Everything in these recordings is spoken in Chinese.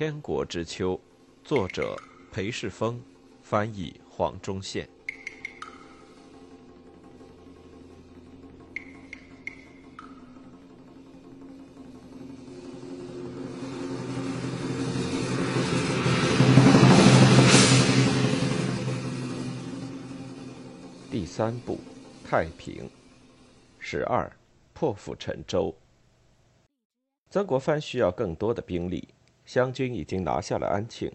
天国之秋》，作者裴世峰，翻译黄忠宪。第三部，太平。十二，破釜沉舟。曾国藩需要更多的兵力，湘军已经拿下了安庆，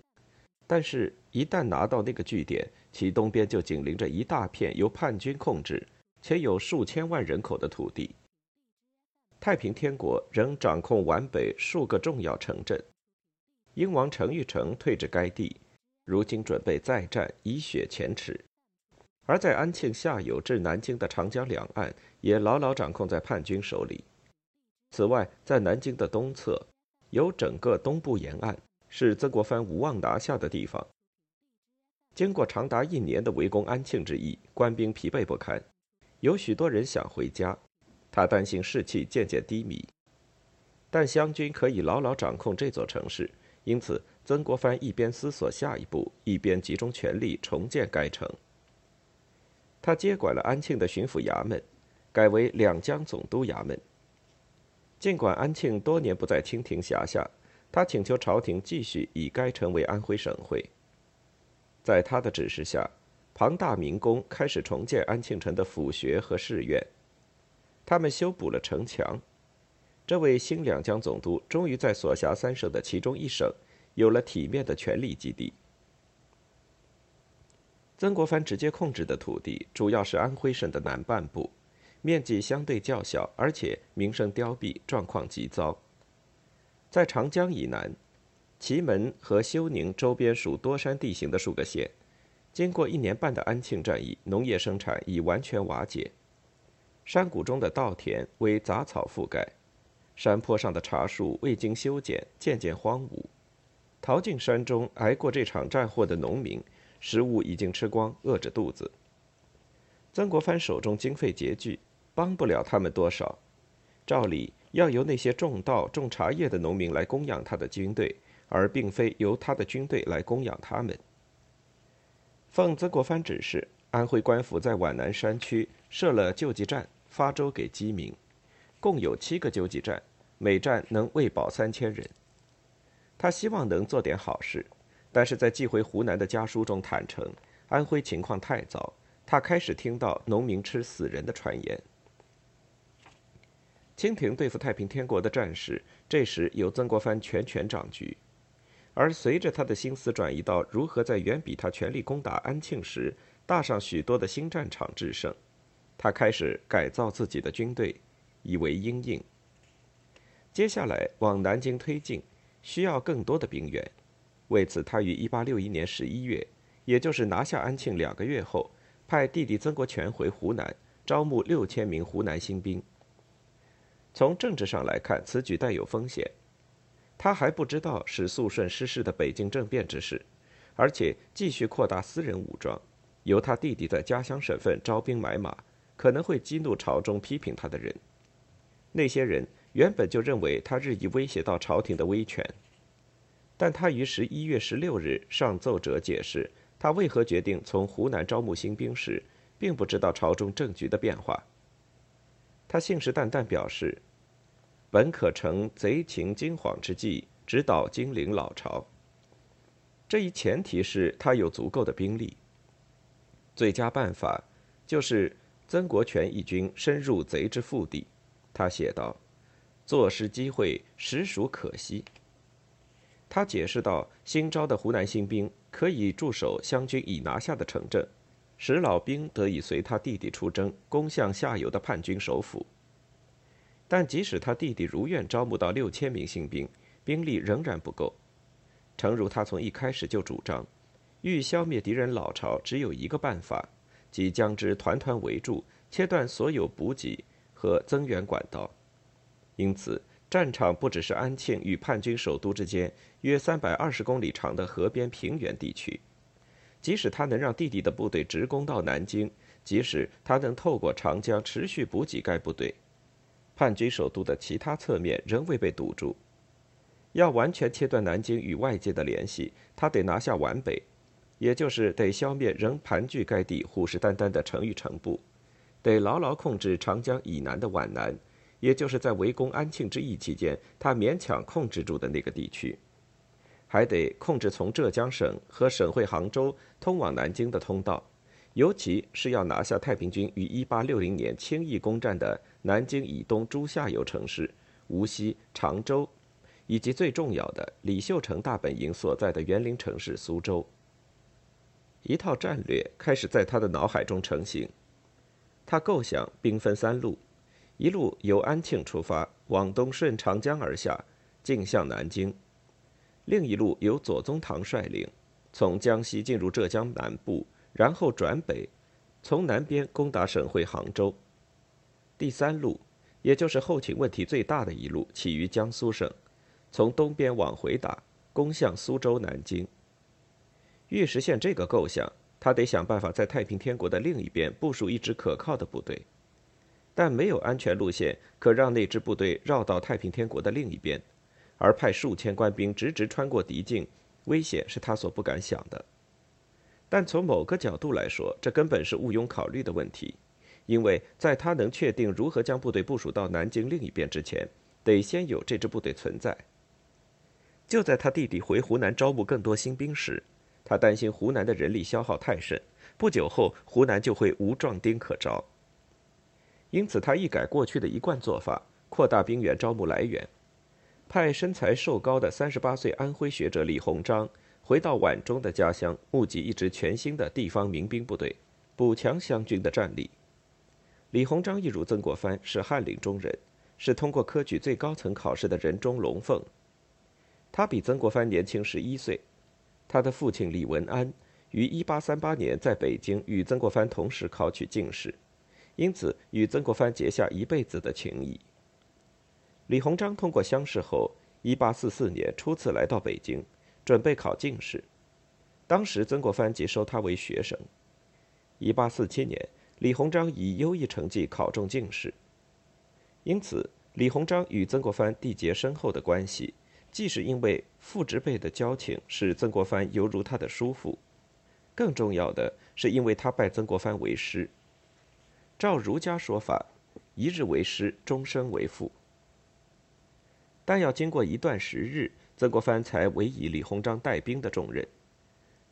但是，一旦拿到那个据点，其东边就紧邻着一大片由叛军控制且有数千万人口的土地。太平天国仍掌控皖北数个重要城镇，英王程昱成退至该地，如今准备再战，以雪前耻。而在安庆下游至南京的长江两岸，也牢牢掌控在叛军手里。此外，在南京的东侧，有整个东部沿岸，是曾国藩无望拿下的地方。经过长达一年的围攻安庆之役，官兵疲惫不堪，有许多人想回家。他担心士气渐渐低迷，但湘军可以牢牢掌控这座城市，因此曾国藩一边思索下一步，一边集中全力重建该城。他接管了安庆的巡抚衙门，改为两江总督衙门。尽管安庆多年不在清廷辖下，他请求朝廷继续以该城为安徽省会。在他的指示下，庞大民工开始重建安庆城的府学和寺院，他们修补了城墙。这位新两江总督终于在所辖三省的其中一省有了体面的权力基地。曾国藩直接控制的土地主要是安徽省的南半部。面积相对较小，而且名声凋敝，状况极糟。在长江以南，祁门和休宁周边属多山地形的数个县，经过一年半的安庆战役，农业生产已完全瓦解。山谷中的稻田为杂草覆盖，山坡上的茶树未经修剪，渐渐荒芜。逃进山中挨过这场战祸的农民，食物已经吃光，饿着肚子。曾国藩手中经费拮据。帮不了他们多少，照理要由那些种稻、种茶叶的农民来供养他的军队，而并非由他的军队来供养他们。奉曾国藩指示，安徽官府在皖南山区设了救济站，发粥给饥民，共有七个救济站，每站能喂饱三千人。他希望能做点好事，但是在寄回湖南的家书中坦诚，安徽情况太糟，他开始听到农民吃死人的传言。清廷对付太平天国的战事，这时由曾国藩全权掌局。而随着他的心思转移到如何在远比他全力攻打安庆时，大上许多的新战场制胜，他开始改造自己的军队，以为应应。接下来往南京推进，需要更多的兵员。为此，他于1861年11月，也就是拿下安庆两个月后，派弟弟曾国荃回湖南，招募六千名湖南新兵。从政治上来看，此举带有风险。他还不知道使肃顺失势的北京政变之事，而且继续扩大私人武装，由他弟弟在家乡省份招兵买马，可能会激怒朝中批评他的人。那些人原本就认为他日益威胁到朝廷的威权，但他于十一月十六日上奏折解释他为何决定从湖南招募新兵时，并不知道朝中政局的变化。他信誓旦旦表示。本可乘贼情惊惶之际，直捣金陵老巢。这一前提是他有足够的兵力。最佳办法就是曾国荃一军深入贼之腹地。他写道：“坐失机会，实属可惜。”他解释道：“新招的湖南新兵可以驻守湘军已拿下的城镇，使老兵得以随他弟弟出征，攻向下游的叛军首府。”但即使他弟弟如愿招募到六千名新兵，兵力仍然不够。诚如他从一开始就主张，欲消灭敌人老巢，只有一个办法，即将之团团围住，切断所有补给和增援管道。因此，战场不只是安庆与叛军首都之间约三百二十公里长的河边平原地区。即使他能让弟弟的部队直攻到南京，即使他能透过长江持续补给该部队。叛军首都的其他侧面仍未被堵住，要完全切断南京与外界的联系，他得拿下皖北，也就是得消灭仍盘踞该地、虎视眈眈的程昱程部，得牢牢控制长江以南的皖南，也就是在围攻安庆之役期间他勉强控制住的那个地区，还得控制从浙江省和省会杭州通往南京的通道。尤其是要拿下太平军于1860年轻易攻占的南京以东诸下游城市无锡、常州，以及最重要的李秀成大本营所在的园林城市苏州。一套战略开始在他的脑海中成型。他构想兵分三路：一路由安庆出发，往东顺长江而下，径向南京；另一路由左宗棠率领，从江西进入浙江南部。然后转北，从南边攻打省会杭州。第三路，也就是后勤问题最大的一路，起于江苏省，从东边往回打，攻向苏州、南京。欲实现这个构想，他得想办法在太平天国的另一边部署一支可靠的部队，但没有安全路线可让那支部队绕到太平天国的另一边，而派数千官兵直直穿过敌境，危险是他所不敢想的。但从某个角度来说，这根本是毋庸考虑的问题，因为在他能确定如何将部队部署到南京另一边之前，得先有这支部队存在。就在他弟弟回湖南招募更多新兵时，他担心湖南的人力消耗太甚，不久后湖南就会无壮丁可招。因此，他一改过去的一贯做法，扩大兵员招募来源，派身材瘦高的三十八岁安徽学者李鸿章。回到皖中的家乡，募集一支全新的地方民兵部队，补强湘军的战力。李鸿章一如曾国藩，是翰林中人，是通过科举最高层考试的人中龙凤。他比曾国藩年轻十一岁。他的父亲李文安于1838年在北京与曾国藩同时考取进士，因此与曾国藩结下一辈子的情谊。李鸿章通过乡试后，1844年初次来到北京。准备考进士，当时曾国藩即收他为学生。一八四七年，李鸿章以优异成绩考中进士。因此，李鸿章与曾国藩缔结深厚的关系，既是因为父执辈的交情使曾国藩犹如他的叔父，更重要的是因为他拜曾国藩为师。照儒家说法，一日为师，终身为父。但要经过一段时日。曾国藩才委以李鸿章带兵的重任。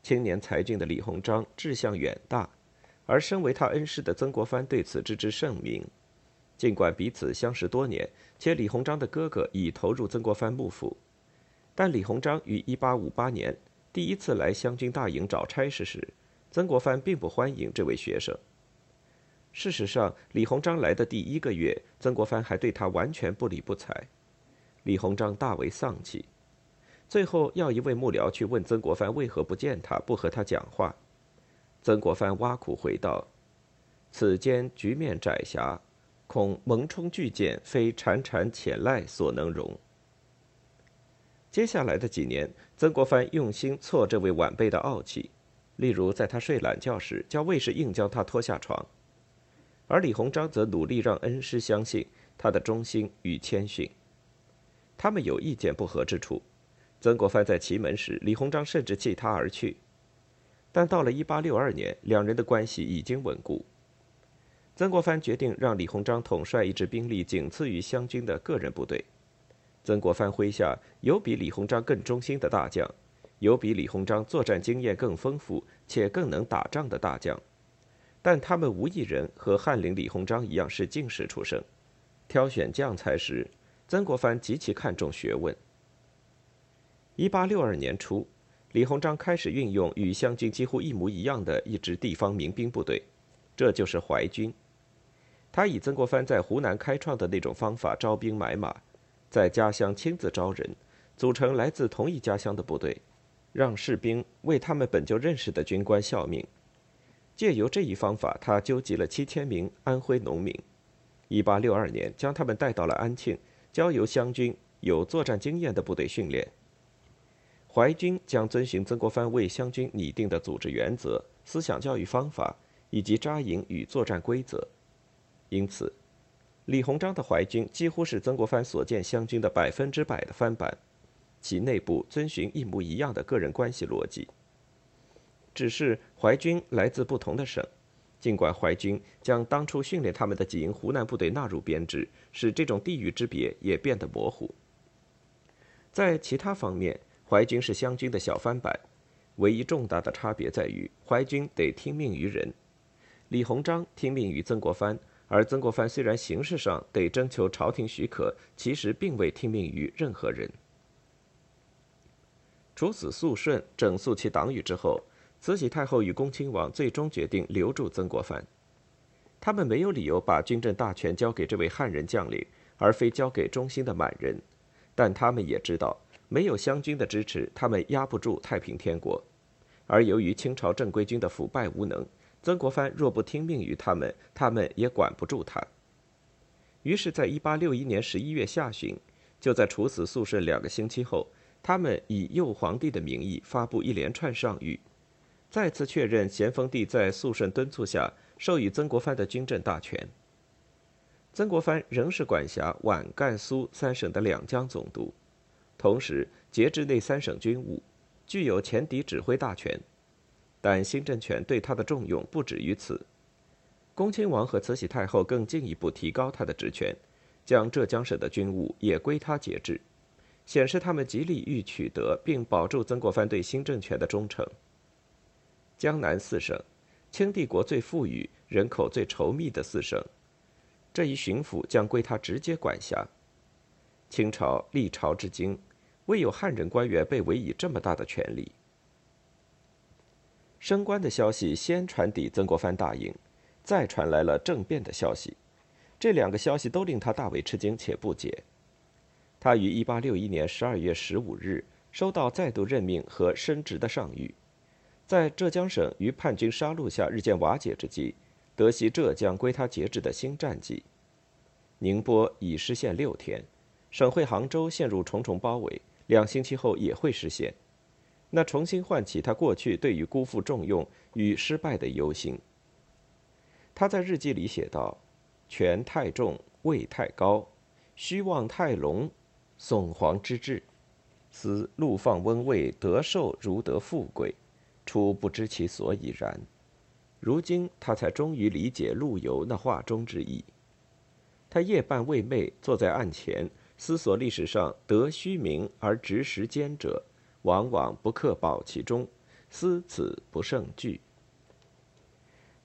青年才俊的李鸿章志向远大，而身为他恩师的曾国藩对此知之甚明。尽管彼此相识多年，且李鸿章的哥哥已投入曾国藩幕府，但李鸿章于1858年第一次来湘军大营找差事时，曾国藩并不欢迎这位学生。事实上，李鸿章来的第一个月，曾国藩还对他完全不理不睬。李鸿章大为丧气。最后要一位幕僚去问曾国藩为何不见他，不和他讲话。曾国藩挖苦回道：“此间局面窄狭，恐蒙冲巨舰，非潺潺浅濑所能容。”接下来的几年，曾国藩用心挫这位晚辈的傲气，例如在他睡懒觉时，叫卫士硬将他拖下床；而李鸿章则努力让恩师相信他的忠心与谦逊。他们有意见不合之处。曾国藩在祁门时，李鸿章甚至弃他而去。但到了1862年，两人的关系已经稳固。曾国藩决定让李鸿章统帅一支兵力仅次于湘军的个人部队。曾国藩麾下有比李鸿章更忠心的大将，有比李鸿章作战经验更丰富且更能打仗的大将，但他们无一人和翰林李鸿章一样是进士出身。挑选将才时，曾国藩极其看重学问。一八六二年初，李鸿章开始运用与湘军几乎一模一样的一支地方民兵部队，这就是淮军。他以曾国藩在湖南开创的那种方法招兵买马，在家乡亲自招人，组成来自同一家乡的部队，让士兵为他们本就认识的军官效命。借由这一方法，他纠集了七千名安徽农民，一八六二年将他们带到了安庆，交由湘军有作战经验的部队训练。淮军将遵循曾国藩为湘军拟定的组织原则、思想教育方法以及扎营与作战规则，因此，李鸿章的淮军几乎是曾国藩所见湘军的百分之百的翻版。其内部遵循一模一样的个人关系逻辑。只是淮军来自不同的省，尽管淮军将当初训练他们的几营湖南部队纳入编制，使这种地域之别也变得模糊。在其他方面，淮军是湘军的小翻版，唯一重大的差别在于淮军得听命于人。李鸿章听命于曾国藩，而曾国藩虽然形式上得征求朝廷许可，其实并未听命于任何人。处死肃顺，整肃其党羽之后，慈禧太后与恭亲王最终决定留住曾国藩。他们没有理由把军政大权交给这位汉人将领，而非交给忠心的满人。但他们也知道，没有湘军的支持，他们压不住太平天国。而由于清朝正规军的腐败无能，曾国藩若不听命于他们，他们也管不住他。于是，在一八六一年十一月下旬，就在处死肃顺两个星期后，他们以右皇帝的名义发布一连串上谕，再次确认咸丰帝在肃顺敦促下授予曾国藩的军政大权。曾国藩仍是管辖皖、赣、苏三省的两江总督，同时节制那三省军务，具有前敌指挥大权。但新政权对他的重用不止于此，恭亲王和慈禧太后更进一步提高他的职权，将浙江省的军务也归他节制，显示他们极力欲取得并保住曾国藩对新政权的忠诚。江南四省，清帝国最富裕、人口最稠密的四省。这一巡抚将归他直接管辖。清朝历朝至今，未有汉人官员被委以这么大的权力。升官的消息先传抵曾国藩大营，再传来了政变的消息。这两个消息都令他大为吃惊且不解。他于一八六一年十二月十五日收到再度任命和升职的上谕，在浙江省于叛军杀戮下日渐瓦解之际。得悉浙江归他节制的新战绩，宁波已失陷六天，省会杭州陷入重重包围，两星期后也会失陷。那重新唤起他过去对于辜负重用与失败的忧心。他在日记里写道：“权太重，位太高，虚妄太隆，宋皇之志，思陆放温位，得寿如得富贵，初不知其所以然。”如今他才终于理解陆游那话中之意。他夜半未寐，坐在案前思索历史上得虚名而执实坚者，往往不克保其中，思此不胜惧。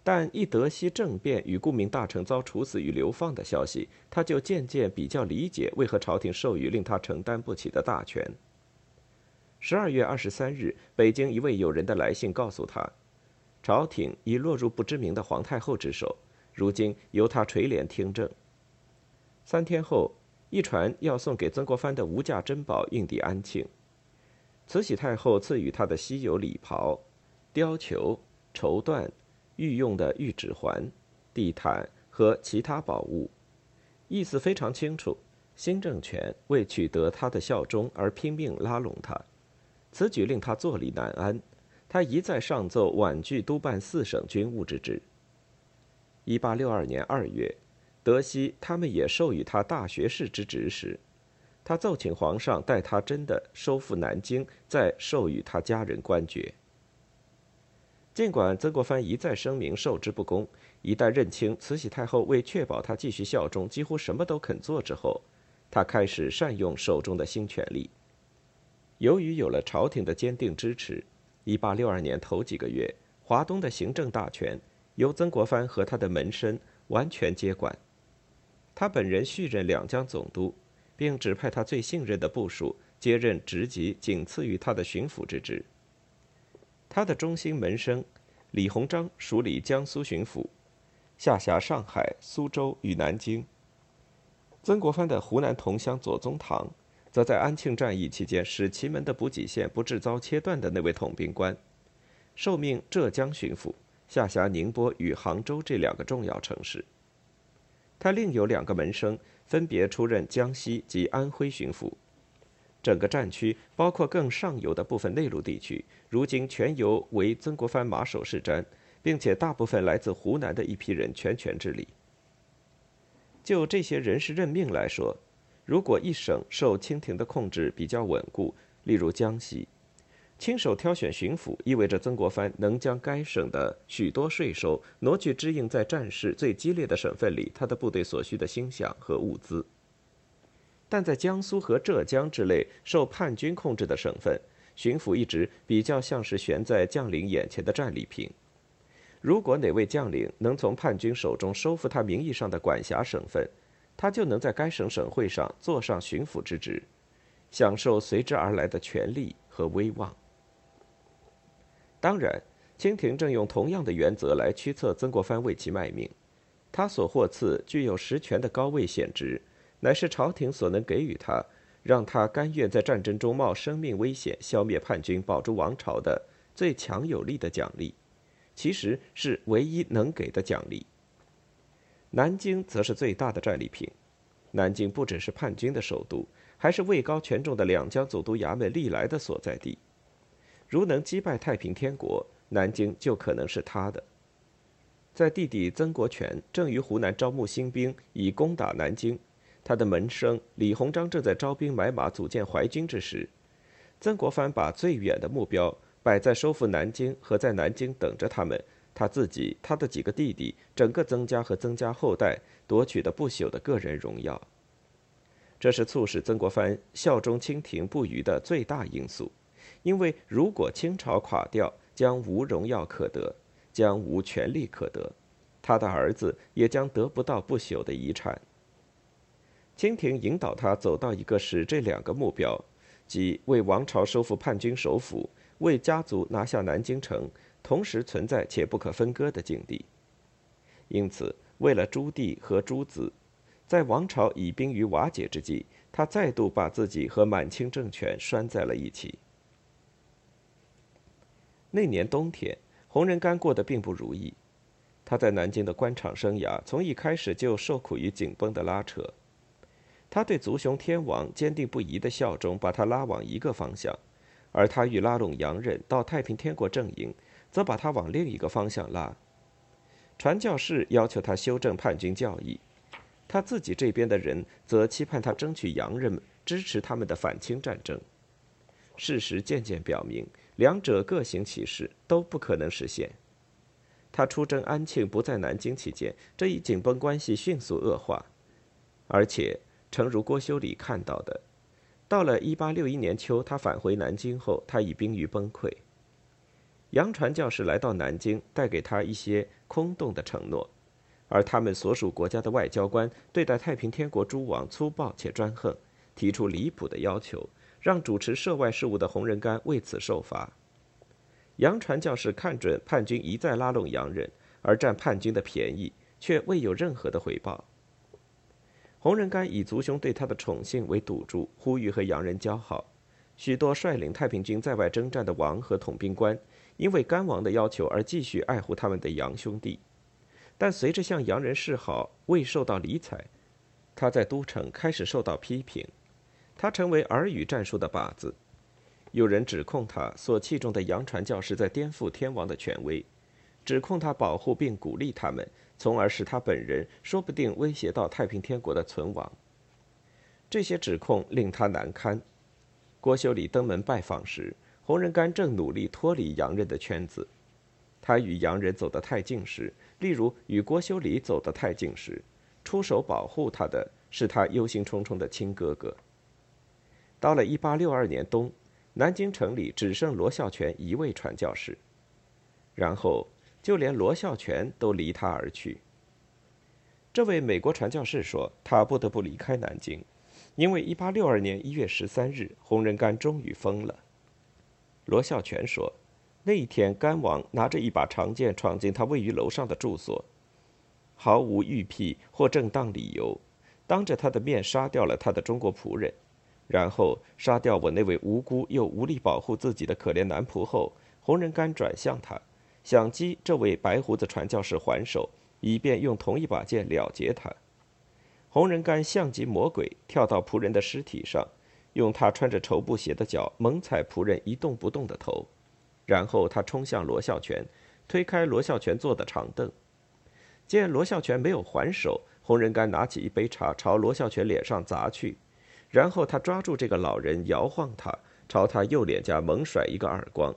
但一得悉政变与顾命大臣遭处死与流放的消息，他就渐渐比较理解为何朝廷授予令他承担不起的大权。十二月二十三日，北京一位友人的来信告诉他。朝廷已落入不知名的皇太后之手，如今由他垂帘听政。三天后，一船要送给曾国藩的无价珍宝运抵安庆，慈禧太后赐予他的稀有礼袍、貂裘、绸缎、御用的玉指环、地毯和其他宝物，意思非常清楚：新政权为取得他的效忠而拼命拉拢他，此举令他坐立难安。他一再上奏婉拒督办四省军务之职。一八六二年二月，德西他们也授予他大学士之职时，他奏请皇上代他真的收复南京，再授予他家人官爵。尽管曾国藩一再声明受之不公，一旦认清慈禧太后为确保他继续效忠，几乎什么都肯做之后，他开始善用手中的新权力。由于有了朝廷的坚定支持。一八六二年头几个月，华东的行政大权由曾国藩和他的门生完全接管。他本人续任两江总督，并指派他最信任的部属接任职级仅次于他的巡抚之职。他的中心门生李鸿章署理江苏巡抚，下辖上海、苏州与南京。曾国藩的湖南同乡左宗棠。则在安庆战役期间，使祁门的补给线不致遭切断的那位统兵官，受命浙江巡抚，下辖宁波与杭州这两个重要城市。他另有两个门生，分别出任江西及安徽巡抚。整个战区，包括更上游的部分内陆地区，如今全由为曾国藩马首是瞻，并且大部分来自湖南的一批人全权治理。就这些人事任命来说，如果一省受清廷的控制比较稳固，例如江西。亲手挑选巡抚，意味着曾国藩能将该省的许多税收挪去支应在战事最激烈的省份里他的部队所需的星饷和物资。但在江苏和浙江之类受叛军控制的省份，巡抚一直比较像是悬在将领眼前的战利品。如果哪位将领能从叛军手中收复他名义上的管辖省份，他就能在该省省会上坐上巡抚之职，享受随之而来的权力和威望。当然，清廷正用同样的原则来驱策曾国藩为其卖命。他所获赐具有实权的高位显职，乃是朝廷所能给予他，让他甘愿在战争中冒生命危险消灭叛军、保住王朝的最强有力的奖励，其实是唯一能给的奖励。南京则是最大的战利品。南京不只是叛军的首都，还是位高权重的两江总督衙门历来的所在地。如能击败太平天国，南京就可能是他的。在弟弟曾国荃正于湖南招募新兵以攻打南京，他的门生李鸿章正在招兵买马组建淮军之时，曾国藩把最远的目标摆在收复南京和在南京等着他们，他自己、他的几个弟弟、整个曾家和曾家后代夺取的不朽的个人荣耀。这是促使曾国藩效忠清廷不渝的最大因素。因为如果清朝垮掉，将无荣耀可得，将无权力可得，他的儿子也将得不到不朽的遗产。清廷引导他走到一个使这两个目标，即为王朝收复叛军首府，为家族拿下南京城，同时存在且不可分割的境地。因此，为了朱棣和朱子，在王朝已濒于瓦解之际，他再度把自己和满清政权拴在了一起。那年冬天，洪仁玕过得并不如意。他在南京的官场生涯从一开始就受苦于紧绷的拉扯。他对族雄天王坚定不移的效忠，把他拉往一个方向；而他欲拉拢洋人到太平天国阵营，则把他往另一个方向拉。传教士要求他修正叛军教义，他自己这边的人则期盼他争取洋人们支持他们的反清战争。事实渐渐表明。两者各行其事，都不可能实现。他出征安庆不在南京期间，这一紧绷关系迅速恶化，而且，诚如郭修礼看到的，到了一八六一年秋，他返回南京后，他已濒于崩溃。杨传教士来到南京，带给他一些空洞的承诺，而他们所属国家的外交官对待太平天国诸王粗暴且专横，提出离谱的要求。让主持涉外事务的洪仁玕为此受罚。杨传教士看准叛军一再拉拢洋人，而占叛军的便宜，却未有任何的回报。洪仁玕以族兄对他的宠幸为赌注，呼吁和洋人交好。许多率领太平军在外征战的王和统兵官，因为干王的要求而继续爱护他们的洋兄弟。但随着向洋人示好未受到理睬，他在都城开始受到批评。他成为耳语战术的靶子，有人指控他所器重的洋传教士在颠覆天王的权威，指控他保护并鼓励他们，从而使他本人说不定威胁到太平天国的存亡。这些指控令他难堪。郭修礼登门拜访时，洪仁玕正努力脱离洋人的圈子。他与洋人走得太近时，例如与郭修礼走得太近时，出手保护他的是他忧心忡忡的亲哥哥。到了一八六二年冬，南京城里只剩罗孝全一位传教士，然后就连罗孝全都离他而去。这位美国传教士说，他不得不离开南京，因为一八六二年一月十三日，洪仁玕终于疯了。罗孝全说，那一天，甘王拿着一把长剑闯进他位于楼上的住所，毫无预辟或正当理由，当着他的面杀掉了他的中国仆人。然后杀掉我那位无辜又无力保护自己的可怜男仆后，洪仁玕转向他，想击这位白胡子传教士还手，以便用同一把剑了结他。洪仁玕像极魔鬼，跳到仆人的尸体上，用他穿着绸布鞋的脚猛踩仆人一动不动的头，然后他冲向罗孝全，推开罗孝全坐的长凳。见罗孝全没有还手，洪仁玕拿起一杯茶朝罗孝全脸上砸去。然后他抓住这个老人，摇晃他，朝他右脸颊猛甩一个耳光。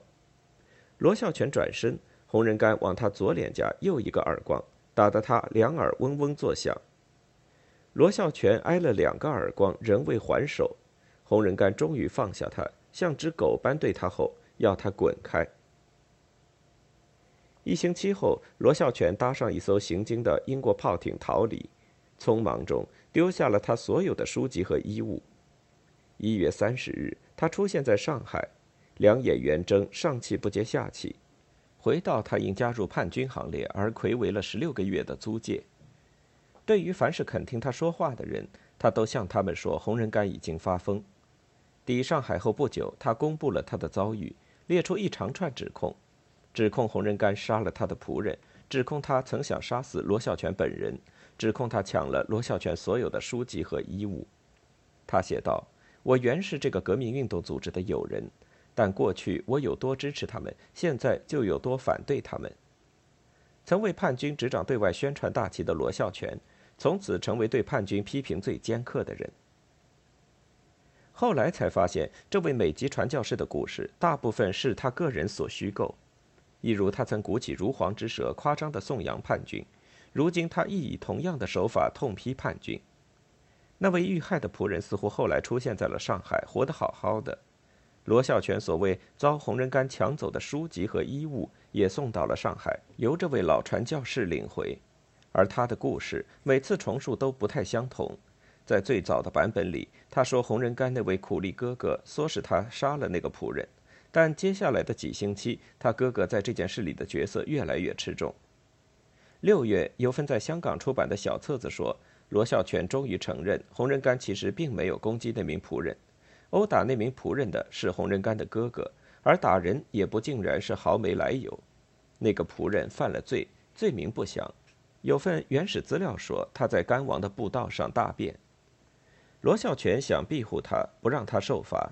罗孝全转身，洪仁玕往他左脸颊又一个耳光，打得他两耳嗡嗡作响。罗孝全挨了两个耳光，仍未还手。洪仁玕终于放下他，像只狗般对他吼，要他滚开。一星期后，罗孝全搭上一艘行经的英国炮艇逃离，匆忙中丢下了他所有的书籍和衣物。一月三十日，他出现在上海，两眼圆睁，上气不接下气，回到他因加入叛军行列而魁违了十六个月的租界。对于凡是肯听他说话的人，他都向他们说洪仁玕已经发疯。抵上海后不久，他公布了他的遭遇，列出一长串指控。指控洪仁玕杀了他的仆人，指控他曾想杀死罗孝全本人，指控他抢了罗孝全所有的书籍和衣物。他写道：“我原是这个革命运动组织的友人，但过去我有多支持他们，现在就有多反对他们。”曾为叛军执掌对外宣传大旗的罗孝全，从此成为对叛军批评最尖刻的人。后来才发现，这位美籍传教士的故事大部分是他个人所虚构。一如他曾鼓起如簧之舌，夸张的颂扬叛军，如今他亦以同样的手法痛批叛军。那位遇害的仆人似乎后来出现在了上海，活得好好的。罗孝全所谓遭洪仁玕抢走的书籍和衣物，也送到了上海，由这位老传教士领回。而他的故事每次重述都不太相同。在最早的版本里，他说洪仁玕那位苦力哥哥唆使他杀了那个仆人。但接下来的几星期，他哥哥在这件事里的角色越来越吃重。六月，有份在香港出版的小册子说，罗孝全终于承认，洪仁玕其实并没有攻击那名仆人，殴打那名仆人的是洪仁干的哥哥，而打人也不尽然是毫没来由。那个仆人犯了罪，罪名不详。有份原始资料说，他在甘王的步道上大便。罗孝全想庇护他，不让他受罚。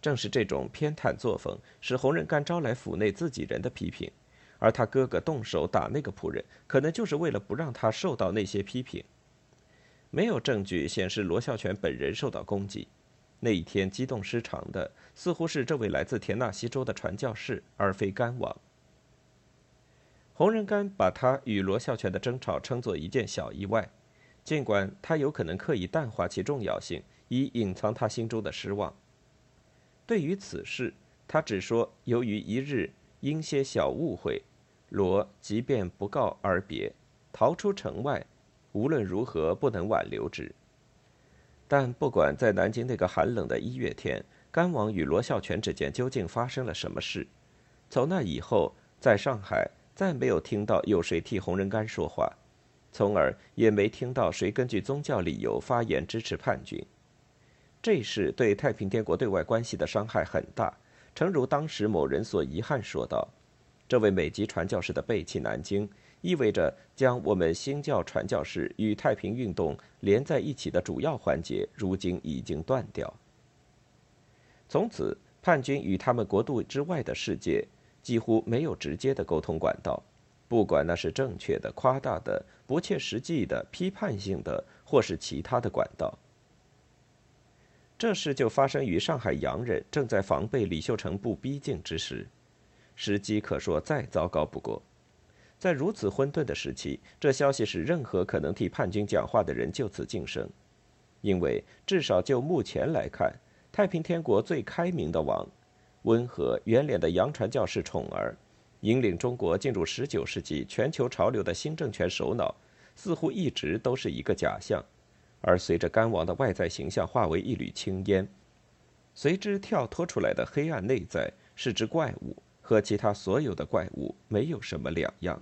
正是这种偏袒作风，使洪仁干招来府内自己人的批评，而他哥哥动手打那个仆人，可能就是为了不让他受到那些批评。没有证据显示罗孝全本人受到攻击。那一天激动失常的，似乎是这位来自田纳西州的传教士，而非甘王。洪仁玕把他与罗孝全的争吵称作一件小意外，尽管他有可能刻意淡化其重要性，以隐藏他心中的失望。对于此事，他只说：“由于一日因些小误会，罗即便不告而别，逃出城外。无论如何，不能挽留之。”但不管在南京那个寒冷的一月天，甘王与罗孝全之间究竟发生了什么事，从那以后，在上海再没有听到有谁替洪仁玕说话，从而也没听到谁根据宗教理由发言支持叛军。这事对太平天国对外关系的伤害很大，诚如当时某人所遗憾说道：“这位美籍传教士的背弃南京，意味着将我们新教传教士与太平运动连在一起的主要环节，如今已经断掉。从此，叛军与他们国度之外的世界几乎没有直接的沟通管道，不管那是正确的、夸大的、不切实际的、批判性的，或是其他的管道。”这事就发生于上海洋人正在防备李秀成不逼近之时，时机可说再糟糕不过。在如此混沌的时期，这消息使任何可能替叛军讲话的人就此晋升，因为至少就目前来看，太平天国最开明的王，温和圆脸的洋传教士宠儿，引领中国进入十九世纪全球潮流的新政权首脑，似乎一直都是一个假象。而随着干王的外在形象化为一缕青烟，随之跳脱出来的黑暗内在是只怪物，和其他所有的怪物没有什么两样。